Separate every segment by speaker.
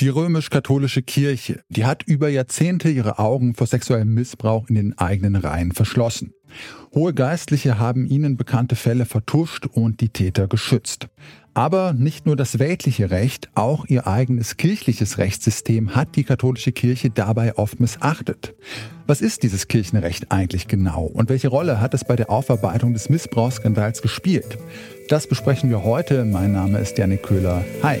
Speaker 1: Die römisch-katholische Kirche, die hat über Jahrzehnte ihre Augen vor sexuellem Missbrauch in den eigenen Reihen verschlossen. Hohe Geistliche haben ihnen bekannte Fälle vertuscht und die Täter geschützt. Aber nicht nur das weltliche Recht, auch ihr eigenes kirchliches Rechtssystem hat die katholische Kirche dabei oft missachtet. Was ist dieses Kirchenrecht eigentlich genau und welche Rolle hat es bei der Aufarbeitung des Missbrauchsskandals gespielt? Das besprechen wir heute. Mein Name ist Janik Köhler. Hi.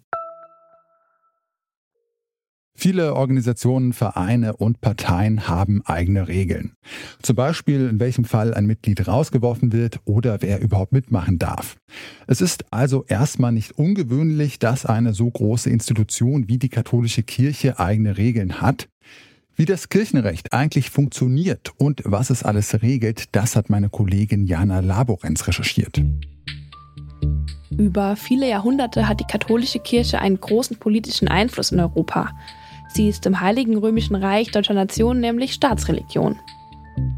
Speaker 1: Viele Organisationen, Vereine und Parteien haben eigene Regeln. Zum Beispiel, in welchem Fall ein Mitglied rausgeworfen wird oder wer überhaupt mitmachen darf. Es ist also erstmal nicht ungewöhnlich, dass eine so große Institution wie die katholische Kirche eigene Regeln hat. Wie das Kirchenrecht eigentlich funktioniert und was es alles regelt, das hat meine Kollegin Jana Laborenz recherchiert.
Speaker 2: Über viele Jahrhunderte hat die katholische Kirche einen großen politischen Einfluss in Europa. Sie ist im Heiligen Römischen Reich deutscher Nation nämlich Staatsreligion.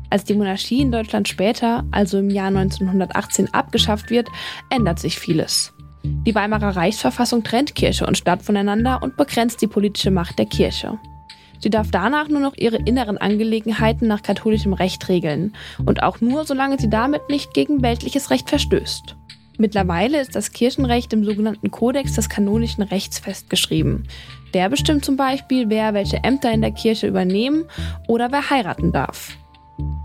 Speaker 2: Als die Monarchie in Deutschland später, also im Jahr 1918, abgeschafft wird, ändert sich vieles. Die Weimarer Reichsverfassung trennt Kirche und Staat voneinander und begrenzt die politische Macht der Kirche. Sie darf danach nur noch ihre inneren Angelegenheiten nach katholischem Recht regeln und auch nur, solange sie damit nicht gegen weltliches Recht verstößt. Mittlerweile ist das Kirchenrecht im sogenannten Kodex des kanonischen Rechts festgeschrieben. Der bestimmt zum Beispiel, wer welche Ämter in der Kirche übernehmen oder wer heiraten darf.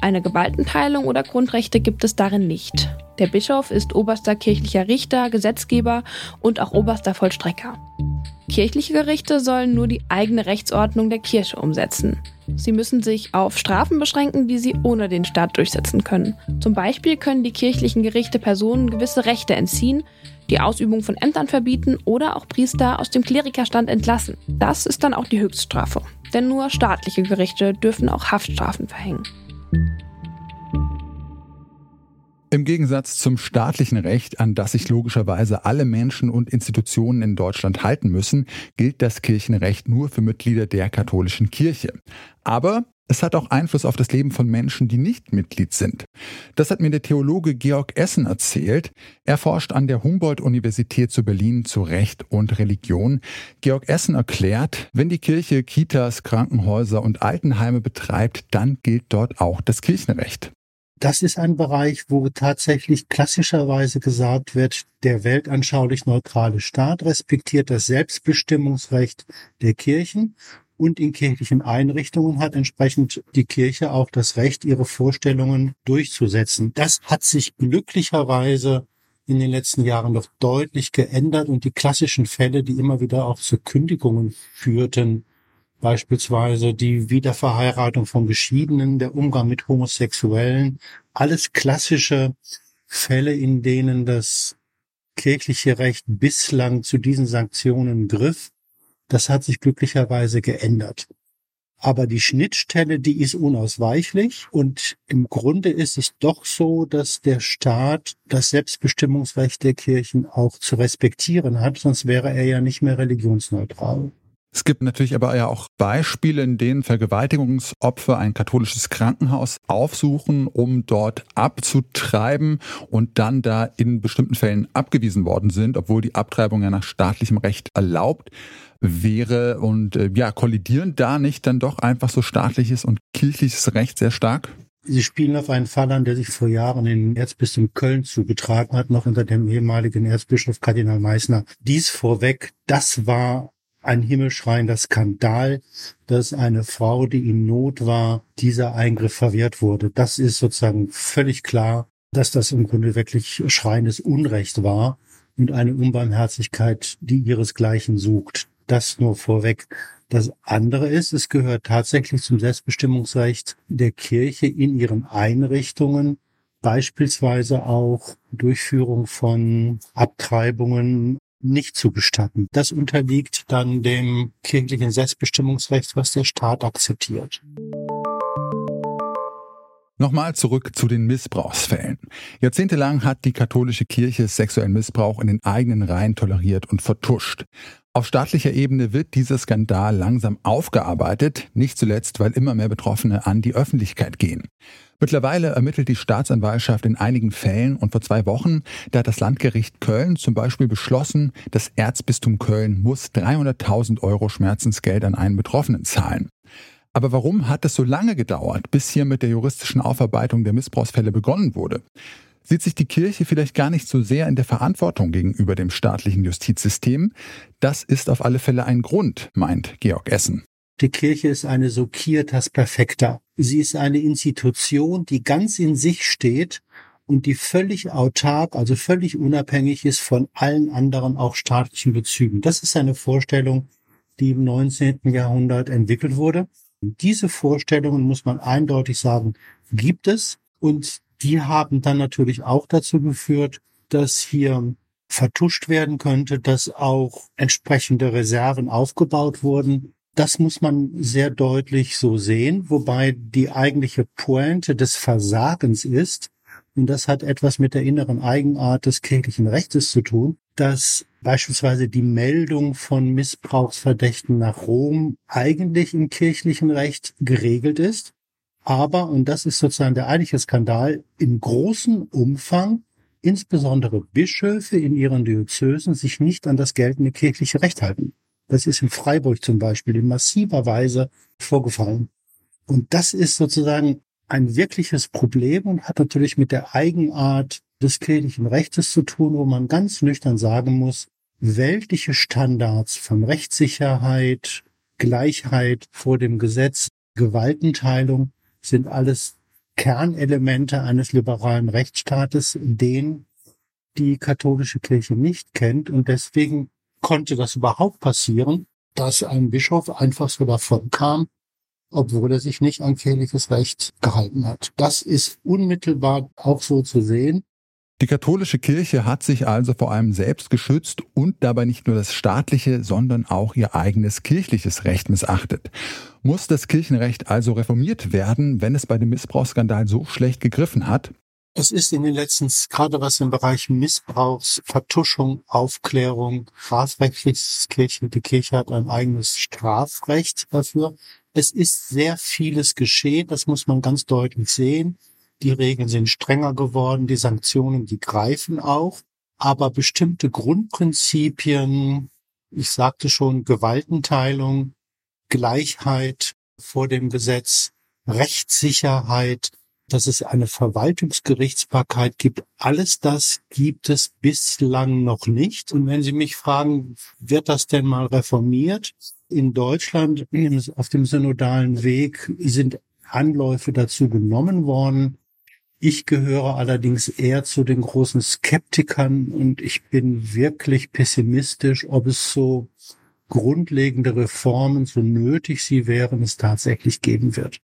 Speaker 2: Eine Gewaltenteilung oder Grundrechte gibt es darin nicht. Der Bischof ist oberster kirchlicher Richter, Gesetzgeber und auch oberster Vollstrecker. Kirchliche Gerichte sollen nur die eigene Rechtsordnung der Kirche umsetzen. Sie müssen sich auf Strafen beschränken, die sie ohne den Staat durchsetzen können. Zum Beispiel können die kirchlichen Gerichte Personen gewisse Rechte entziehen, die Ausübung von Ämtern verbieten oder auch Priester aus dem Klerikerstand entlassen. Das ist dann auch die Höchststrafe. Denn nur staatliche Gerichte dürfen auch Haftstrafen verhängen.
Speaker 1: Im Gegensatz zum staatlichen Recht, an das sich logischerweise alle Menschen und Institutionen in Deutschland halten müssen, gilt das Kirchenrecht nur für Mitglieder der katholischen Kirche. Aber es hat auch Einfluss auf das Leben von Menschen, die nicht Mitglied sind. Das hat mir der Theologe Georg Essen erzählt. Er forscht an der Humboldt-Universität zu Berlin zu Recht und Religion. Georg Essen erklärt, wenn die Kirche Kitas, Krankenhäuser und Altenheime betreibt, dann gilt dort auch das Kirchenrecht.
Speaker 3: Das ist ein Bereich, wo tatsächlich klassischerweise gesagt wird, der weltanschaulich neutrale Staat respektiert das Selbstbestimmungsrecht der Kirchen und in kirchlichen Einrichtungen hat entsprechend die Kirche auch das Recht, ihre Vorstellungen durchzusetzen. Das hat sich glücklicherweise in den letzten Jahren noch deutlich geändert und die klassischen Fälle, die immer wieder auch zu Kündigungen führten, beispielsweise die Wiederverheiratung von Geschiedenen, der Umgang mit Homosexuellen, alles klassische Fälle, in denen das kirchliche Recht bislang zu diesen Sanktionen griff. Das hat sich glücklicherweise geändert. Aber die Schnittstelle, die ist unausweichlich und im Grunde ist es doch so, dass der Staat das Selbstbestimmungsrecht der Kirchen auch zu respektieren hat, sonst wäre er ja nicht mehr religionsneutral.
Speaker 1: Es gibt natürlich aber ja auch Beispiele, in denen Vergewaltigungsopfer ein katholisches Krankenhaus aufsuchen, um dort abzutreiben und dann da in bestimmten Fällen abgewiesen worden sind, obwohl die Abtreibung ja nach staatlichem Recht erlaubt wäre. Und äh, ja, kollidieren da nicht dann doch einfach so staatliches und kirchliches Recht sehr stark?
Speaker 3: Sie spielen auf einen Fall an, der sich vor Jahren in Erzbistum Köln zugetragen hat, noch unter dem ehemaligen Erzbischof Kardinal Meissner. Dies vorweg, das war ein himmelschreiender Skandal, dass eine Frau, die in Not war, dieser Eingriff verwehrt wurde. Das ist sozusagen völlig klar, dass das im Grunde wirklich schreiendes Unrecht war. und eine Unbarmherzigkeit, die ihresgleichen sucht. Das nur vorweg. Das andere ist, es gehört tatsächlich zum Selbstbestimmungsrecht der Kirche in ihren Einrichtungen, beispielsweise auch Durchführung von Abtreibungen nicht zu gestatten. Das unterliegt dann dem kirchlichen Selbstbestimmungsrecht, was der Staat akzeptiert.
Speaker 1: Nochmal zurück zu den Missbrauchsfällen. Jahrzehntelang hat die katholische Kirche sexuellen Missbrauch in den eigenen Reihen toleriert und vertuscht. Auf staatlicher Ebene wird dieser Skandal langsam aufgearbeitet, nicht zuletzt, weil immer mehr Betroffene an die Öffentlichkeit gehen. Mittlerweile ermittelt die Staatsanwaltschaft in einigen Fällen und vor zwei Wochen, da hat das Landgericht Köln zum Beispiel beschlossen, das Erzbistum Köln muss 300.000 Euro Schmerzensgeld an einen Betroffenen zahlen. Aber warum hat es so lange gedauert, bis hier mit der juristischen Aufarbeitung der Missbrauchsfälle begonnen wurde? Sieht sich die Kirche vielleicht gar nicht so sehr in der Verantwortung gegenüber dem staatlichen Justizsystem? Das ist auf alle Fälle ein Grund, meint Georg Essen.
Speaker 3: Die Kirche ist eine Sokiertas perfecta. Sie ist eine Institution, die ganz in sich steht und die völlig autark, also völlig unabhängig ist von allen anderen auch staatlichen Bezügen. Das ist eine Vorstellung, die im 19. Jahrhundert entwickelt wurde. Diese Vorstellungen, muss man eindeutig sagen, gibt es und die haben dann natürlich auch dazu geführt, dass hier vertuscht werden könnte, dass auch entsprechende Reserven aufgebaut wurden. Das muss man sehr deutlich so sehen, wobei die eigentliche Pointe des Versagens ist, und das hat etwas mit der inneren Eigenart des kirchlichen Rechtes zu tun, dass beispielsweise die Meldung von Missbrauchsverdächten nach Rom eigentlich im kirchlichen Recht geregelt ist, aber, und das ist sozusagen der eigentliche Skandal, in großem Umfang insbesondere Bischöfe in ihren Diözesen sich nicht an das geltende kirchliche Recht halten. Das ist in Freiburg zum Beispiel in massiver Weise vorgefallen. Und das ist sozusagen ein wirkliches Problem und hat natürlich mit der Eigenart des kirchlichen Rechtes zu tun, wo man ganz nüchtern sagen muss, weltliche Standards von Rechtssicherheit, Gleichheit vor dem Gesetz, Gewaltenteilung sind alles Kernelemente eines liberalen Rechtsstaates, den die katholische Kirche nicht kennt. Und deswegen konnte das überhaupt passieren, dass ein Bischof einfach so davon kam, obwohl er sich nicht an kirchliches Recht gehalten hat. Das ist unmittelbar auch so zu sehen.
Speaker 1: Die katholische Kirche hat sich also vor allem selbst geschützt und dabei nicht nur das staatliche, sondern auch ihr eigenes kirchliches Recht missachtet. Muss das Kirchenrecht also reformiert werden, wenn es bei dem Missbrauchsskandal so schlecht gegriffen hat?
Speaker 3: Es ist in den letzten, gerade was im Bereich Missbrauchs, Vertuschung, Aufklärung, strafrechtliches Kirche, die Kirche hat ein eigenes Strafrecht dafür. Es ist sehr vieles geschehen, das muss man ganz deutlich sehen. Die Regeln sind strenger geworden, die Sanktionen, die greifen auch. Aber bestimmte Grundprinzipien, ich sagte schon, Gewaltenteilung, Gleichheit vor dem Gesetz, Rechtssicherheit, dass es eine Verwaltungsgerichtsbarkeit gibt. Alles das gibt es bislang noch nicht. Und wenn Sie mich fragen, wird das denn mal reformiert? In Deutschland auf dem synodalen Weg sind Anläufe dazu genommen worden. Ich gehöre allerdings eher zu den großen Skeptikern und ich bin wirklich pessimistisch, ob es so grundlegende Reformen, so nötig sie wären, es tatsächlich geben wird.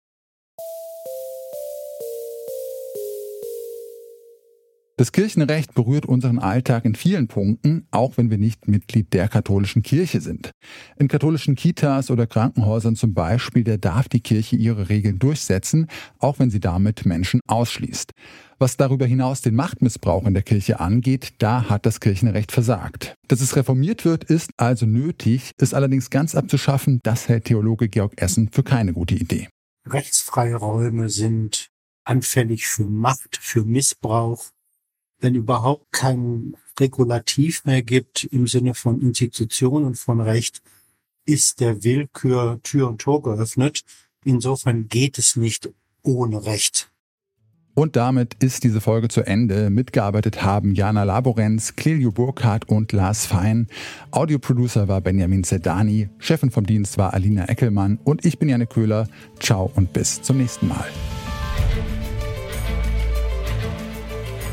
Speaker 1: Das Kirchenrecht berührt unseren Alltag in vielen Punkten, auch wenn wir nicht Mitglied der katholischen Kirche sind. In katholischen Kitas oder Krankenhäusern zum Beispiel, da darf die Kirche ihre Regeln durchsetzen, auch wenn sie damit Menschen ausschließt. Was darüber hinaus den Machtmissbrauch in der Kirche angeht, da hat das Kirchenrecht versagt. Dass es reformiert wird, ist also nötig, ist allerdings ganz abzuschaffen, das hält Theologe Georg Essen für keine gute Idee.
Speaker 3: Rechtsfreie Räume sind anfällig für Macht, für Missbrauch, wenn überhaupt kein Regulativ mehr gibt im Sinne von Institutionen und von Recht, ist der Willkür Tür und Tor geöffnet. Insofern geht es nicht ohne Recht.
Speaker 1: Und damit ist diese Folge zu Ende. Mitgearbeitet haben Jana Laborenz, Clelio Burkhardt und Lars Fein. Audioproducer war Benjamin Zedani, Chefin vom Dienst war Alina Eckelmann und ich bin Janne Köhler. Ciao und bis zum nächsten Mal.